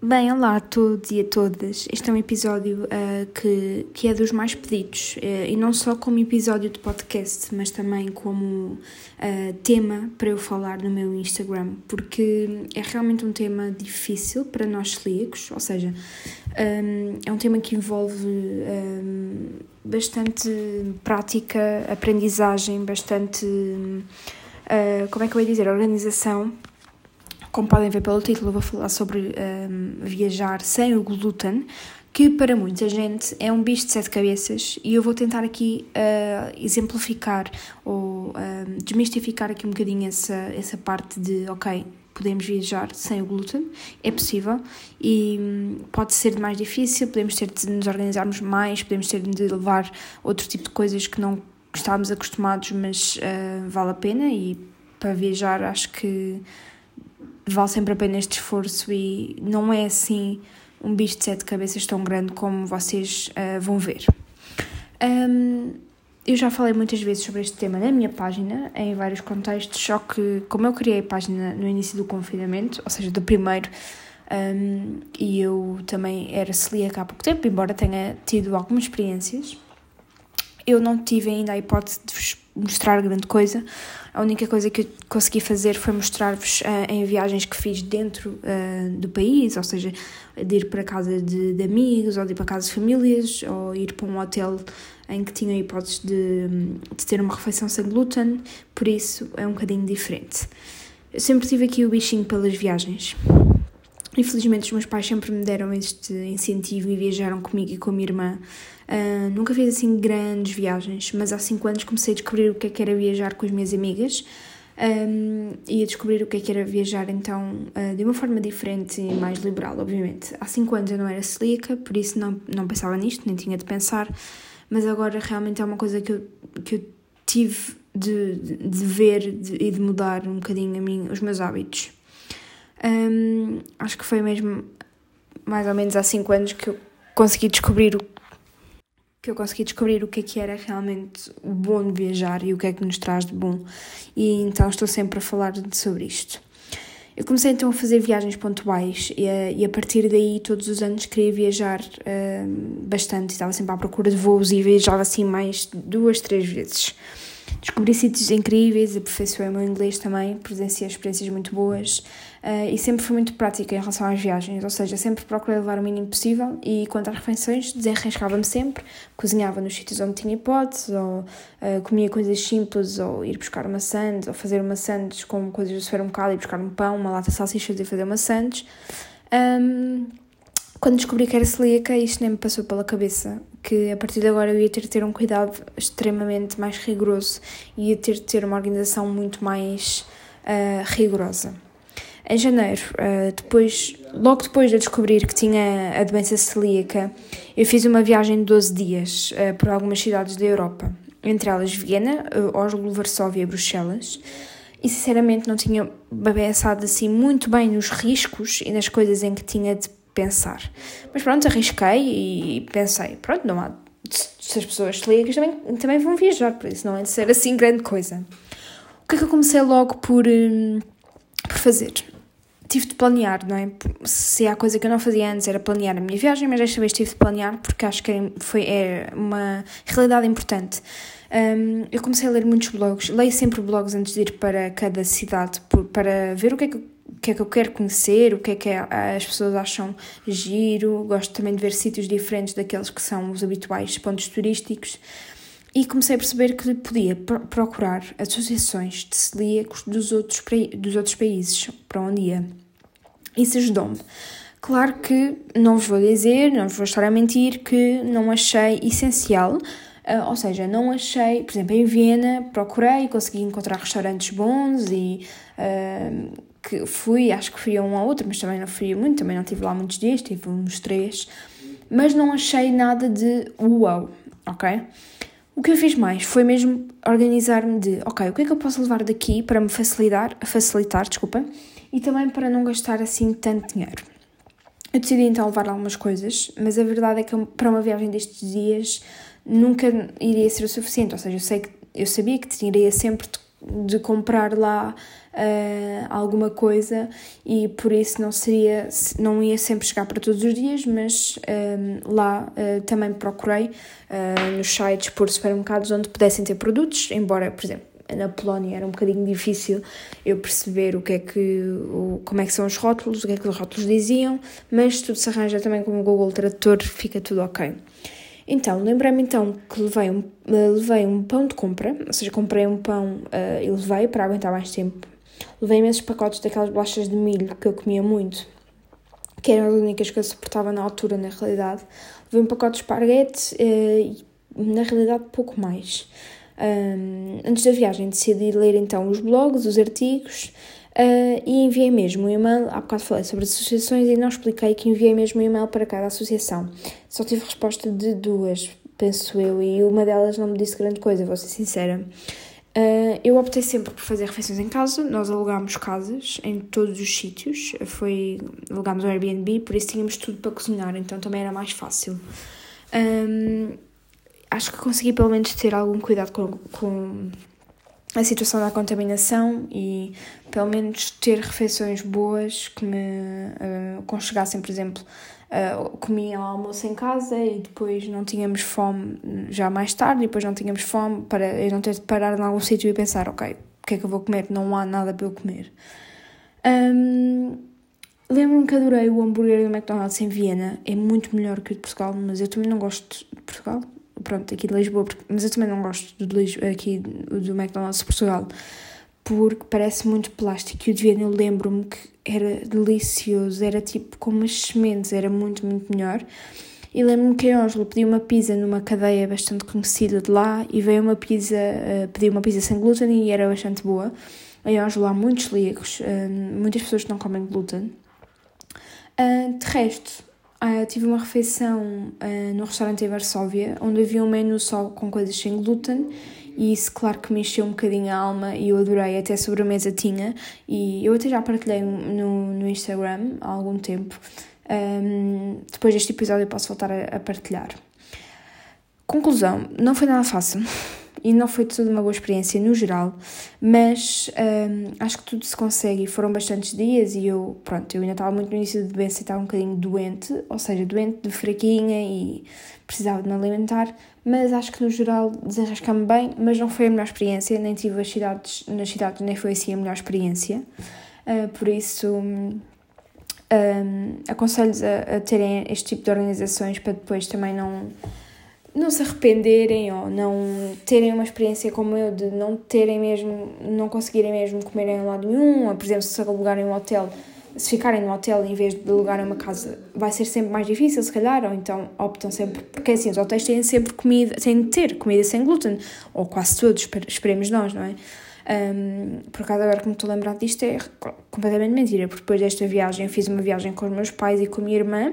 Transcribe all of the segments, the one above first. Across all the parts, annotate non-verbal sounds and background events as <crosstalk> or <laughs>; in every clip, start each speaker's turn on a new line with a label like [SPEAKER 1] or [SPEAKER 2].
[SPEAKER 1] Bem, olá a todos e a todas. Este é um episódio uh, que, que é dos mais pedidos, uh, e não só como episódio de podcast, mas também como uh, tema para eu falar no meu Instagram, porque é realmente um tema difícil para nós celíacos, ou seja, um, é um tema que envolve um, bastante prática, aprendizagem, bastante. como é que eu ia dizer? Organização como podem ver pelo título, vou falar sobre um, viajar sem o glúten, que para muita gente é um bicho de sete cabeças e eu vou tentar aqui uh, exemplificar ou uh, desmistificar aqui um bocadinho essa, essa parte de, ok, podemos viajar sem o glúten, é possível e um, pode ser mais difícil, podemos ter de nos organizarmos mais, podemos ter de levar outro tipo de coisas que não estávamos acostumados, mas uh, vale a pena e para viajar acho que vale sempre a pena este esforço e não é assim um bicho de sete cabeças tão grande como vocês uh, vão ver. Um, eu já falei muitas vezes sobre este tema na minha página, em vários contextos, só que como eu criei a página no início do confinamento, ou seja, do primeiro, um, e eu também era celíaca há pouco tempo, embora tenha tido algumas experiências, eu não tive ainda a hipótese de vos mostrar grande coisa. A única coisa que eu consegui fazer foi mostrar-vos uh, em viagens que fiz dentro uh, do país, ou seja, de ir para casa de, de, amigos, ou de ir para casa de famílias, ou ir para um hotel em que tinha a hipótese de, de ter uma refeição sem glúten, por isso é um bocadinho diferente. Eu sempre tive aqui o bichinho pelas viagens. Infelizmente, os meus pais sempre me deram este incentivo e viajaram comigo e com a minha irmã Uh, nunca fiz assim grandes viagens, mas há 5 anos comecei a descobrir o que é que era viajar com as minhas amigas um, e a descobrir o que é que era viajar então uh, de uma forma diferente e mais liberal, obviamente. Há 5 anos eu não era celíaca, por isso não, não pensava nisto, nem tinha de pensar, mas agora realmente é uma coisa que eu, que eu tive de, de, de ver de, e de mudar um bocadinho mim, os meus hábitos. Um, acho que foi mesmo mais ou menos há 5 anos que eu consegui descobrir o que eu consegui descobrir o que é que era realmente o bom de viajar e o que é que nos traz de bom. E então estou sempre a falar sobre isto. Eu comecei então a fazer viagens pontuais e a, e a partir daí, todos os anos, queria viajar uh, bastante. Estava sempre à procura de voos e viajava assim mais duas, três vezes. Descobri sítios incríveis, aperfeiçoei o meu inglês também, presenciei experiências muito boas uh, e sempre fui muito prática em relação às viagens, ou seja, sempre procurei levar o mínimo possível e quanto às refeições, desenrascava-me sempre, cozinhava nos sítios onde tinha hipótese, ou uh, comia coisas simples, ou ir buscar uma sandes, ou fazer uma sandes com coisas do supermercado e buscar um pão, uma lata de salsichas e fazer uma sandes. Um, quando descobri que era celíaca, isto nem me passou pela cabeça que a partir de agora eu ia ter de ter um cuidado extremamente mais rigoroso e ia ter de ter uma organização muito mais uh, rigorosa. Em janeiro, uh, depois, logo depois de descobrir que tinha a doença celíaca, eu fiz uma viagem de 12 dias uh, por algumas cidades da Europa, entre elas Viena, Oslo, Varsóvia e Bruxelas. E sinceramente não tinha pensado assim muito bem nos riscos e nas coisas em que tinha de pensar. Mas pronto, arrisquei e pensei, pronto, não há. Se as pessoas celíacas também, também vão viajar, por isso não é de ser assim grande coisa. O que é que eu comecei logo por, hum, por fazer? Tive de planear, não é? Se há coisa que eu não fazia antes era planear a minha viagem, mas desta vez tive de planear porque acho que é, foi, é uma realidade importante. Um, eu comecei a ler muitos blogs, leio sempre blogs antes de ir para cada cidade por, para ver o que é que o que é que eu quero conhecer, o que é que é, as pessoas acham giro, gosto também de ver sítios diferentes daqueles que são os habituais pontos turísticos e comecei a perceber que podia procurar associações de celíacos dos outros, dos outros países para onde ia. Isso ajudou-me. Claro que não vos vou dizer, não vos vou estar a mentir, que não achei essencial, uh, ou seja, não achei, por exemplo, em Viena, procurei, consegui encontrar restaurantes bons e uh, que fui, acho que fui a um ou outro, mas também não fui muito, também não tive lá muitos dias, tive uns três, mas não achei nada de uau, ok? O que eu fiz mais foi mesmo organizar-me de, ok, o que é que eu posso levar daqui para me facilitar, facilitar, desculpa, e também para não gastar assim tanto dinheiro. Eu decidi então levar algumas coisas, mas a verdade é que para uma viagem destes dias nunca iria ser o suficiente, ou seja, eu sei que eu sabia que teria sempre de, de comprar lá uh, alguma coisa e por isso não seria, não ia sempre chegar para todos os dias, mas um, lá uh, também procurei uh, nos sites por supermercados onde pudessem ter produtos, embora, por exemplo, na Polónia era um bocadinho difícil eu perceber o que é que, o, como é que são os rótulos, o que é que os rótulos diziam, mas tudo se arranja também com o Google Tradutor, fica tudo ok. Então, lembrei-me então que levei um, levei um pão de compra, ou seja, comprei um pão uh, e levei para aguentar mais tempo. Levei imensos pacotes daquelas bolachas de milho que eu comia muito, que eram as únicas que eu suportava na altura, na realidade. Levei um pacote de esparguete uh, e, na realidade, pouco mais. Um, antes da viagem decidi ler então os blogs, os artigos uh, e enviei mesmo um e-mail. Há bocado falei sobre associações e não expliquei que enviei mesmo um e-mail para cada associação. Só tive resposta de duas, penso eu, e uma delas não me disse grande coisa, vou ser sincera. Uh, eu optei sempre por fazer refeições em casa. Nós alugámos casas em todos os sítios. Foi, alugámos um Airbnb, por isso tínhamos tudo para cozinhar, então também era mais fácil. Um, acho que consegui pelo menos ter algum cuidado com, com a situação da contaminação e pelo menos ter refeições boas que me uh, conchegassem, por exemplo, uh, comia almoço em casa e depois não tínhamos fome já mais tarde, e depois não tínhamos fome para eu não ter de parar em algum sítio e pensar, ok, o que é que eu vou comer? Não há nada para eu comer. Um, Lembro-me que adorei o hambúrguer do McDonald's em Viena, é muito melhor que o de Portugal, mas eu também não gosto de Portugal, pronto, aqui de Lisboa, mas eu também não gosto do, aqui do McDonald's de Portugal, porque parece muito plástico e o de Viena eu lembro-me que era delicioso, era tipo com umas sementes, era muito, muito melhor. E lembro-me que a Ângela pediu uma pizza numa cadeia bastante conhecida de lá e veio uma pizza, uh, pediu uma pizza sem glúten e era bastante boa. Em Ângela há muitos celíacos, uh, muitas pessoas que não comem glúten. Uh, de resto, Uh, tive uma refeição uh, no restaurante em Varsóvia, onde havia um menu só com coisas sem glúten e isso, claro, que me encheu um bocadinho a alma e eu adorei, até sobremesa tinha e eu até já partilhei no, no Instagram há algum tempo. Um, depois deste episódio eu posso voltar a, a partilhar. Conclusão, não foi nada fácil e não foi toda uma boa experiência no geral, mas hum, acho que tudo se consegue. E foram bastantes dias e eu, pronto, eu ainda estava muito no início de doença e estava um bocadinho doente, ou seja, doente de fraquinha e precisava de me alimentar, mas acho que no geral desenrascame bem, mas não foi a melhor experiência, nem tive as cidades, nas cidades nem foi assim a melhor experiência, uh, por isso... Um, aconselho-vos a, a terem este tipo de organizações para depois também não não se arrependerem ou não terem uma experiência como eu de não terem mesmo, não conseguirem mesmo comer em lado nenhum, ou por exemplo, se alugarem um hotel, se ficarem no hotel em vez de alugarem uma casa, vai ser sempre mais difícil, se calhar, ou então optam sempre, porque assim, os hotéis têm sempre comida, têm de ter comida sem glúten, ou quase todos, esperemos nós, não é? Um, por acaso, agora que me estou a lembrar disto, é completamente mentira, porque depois desta viagem fiz uma viagem com os meus pais e com a minha irmã,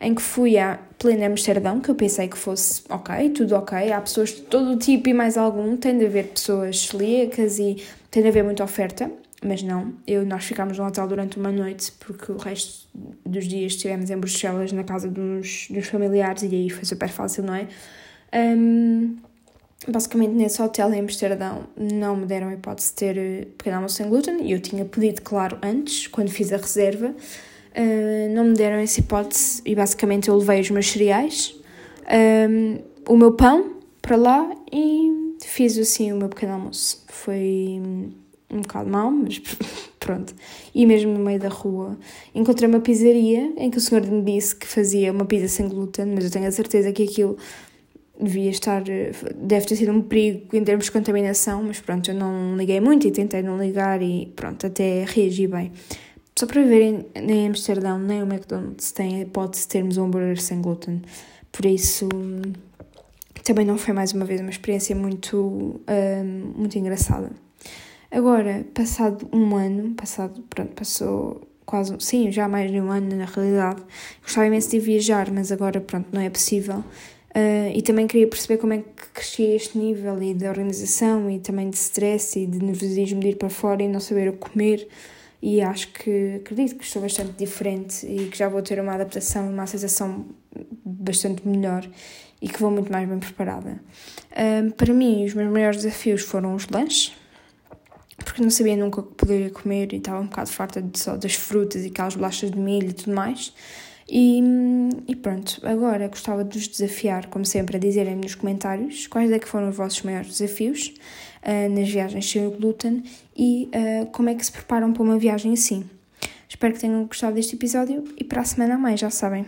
[SPEAKER 1] em que fui a plena Amsterdão, que eu pensei que fosse ok, tudo ok. Há pessoas de todo o tipo e mais algum, tem de haver pessoas celíacas e tem de haver muita oferta, mas não. Eu, nós ficámos no hotel durante uma noite, porque o resto dos dias estivemos em Bruxelas, na casa dos, dos familiares, e aí foi super fácil, não é? Um, basicamente nesse hotel em Amsterdão não me deram a hipótese de ter eh, pequeno almoço sem glúten e eu tinha pedido, claro, antes, quando fiz a reserva, uh, não me deram essa hipótese e basicamente eu levei os meus cereais, um, o meu pão para lá e fiz assim o meu pequeno almoço. Foi um bocado mau, mas <laughs> pronto. E mesmo no meio da rua encontrei uma pizzaria em que o senhor me disse que fazia uma pizza sem glúten, mas eu tenho a certeza que aquilo devia estar, deve ter sido um perigo em termos de contaminação, mas pronto, eu não liguei muito e tentei não ligar e pronto, até reagi bem. Só para verem, nem Amsterdão nem o McDonald's tem a hipótese termos um hambúrguer sem glúten, por isso também não foi mais uma vez uma experiência muito, um, muito engraçada. Agora, passado um ano, passado, pronto, passou quase, sim, já mais de um ano na realidade, gostava imenso de viajar, mas agora, pronto, não é possível. Uh, e também queria perceber como é que cresci este nível e de organização e também de stress e de nervosismo de ir para fora e não saber o comer. E acho que acredito que estou bastante diferente e que já vou ter uma adaptação, uma sensação bastante melhor e que vou muito mais bem preparada. Uh, para mim, os meus maiores desafios foram os lanches. porque não sabia nunca o que poderia comer e estava um bocado farta de, só das frutas e aquelas bolachas de milho e tudo mais. E, e, pronto, agora gostava de vos desafiar, como sempre, a dizerem nos comentários quais é que foram os vossos maiores desafios uh, nas viagens sem o glúten e uh, como é que se preparam para uma viagem assim. Espero que tenham gostado deste episódio e para a semana a mais, já sabem.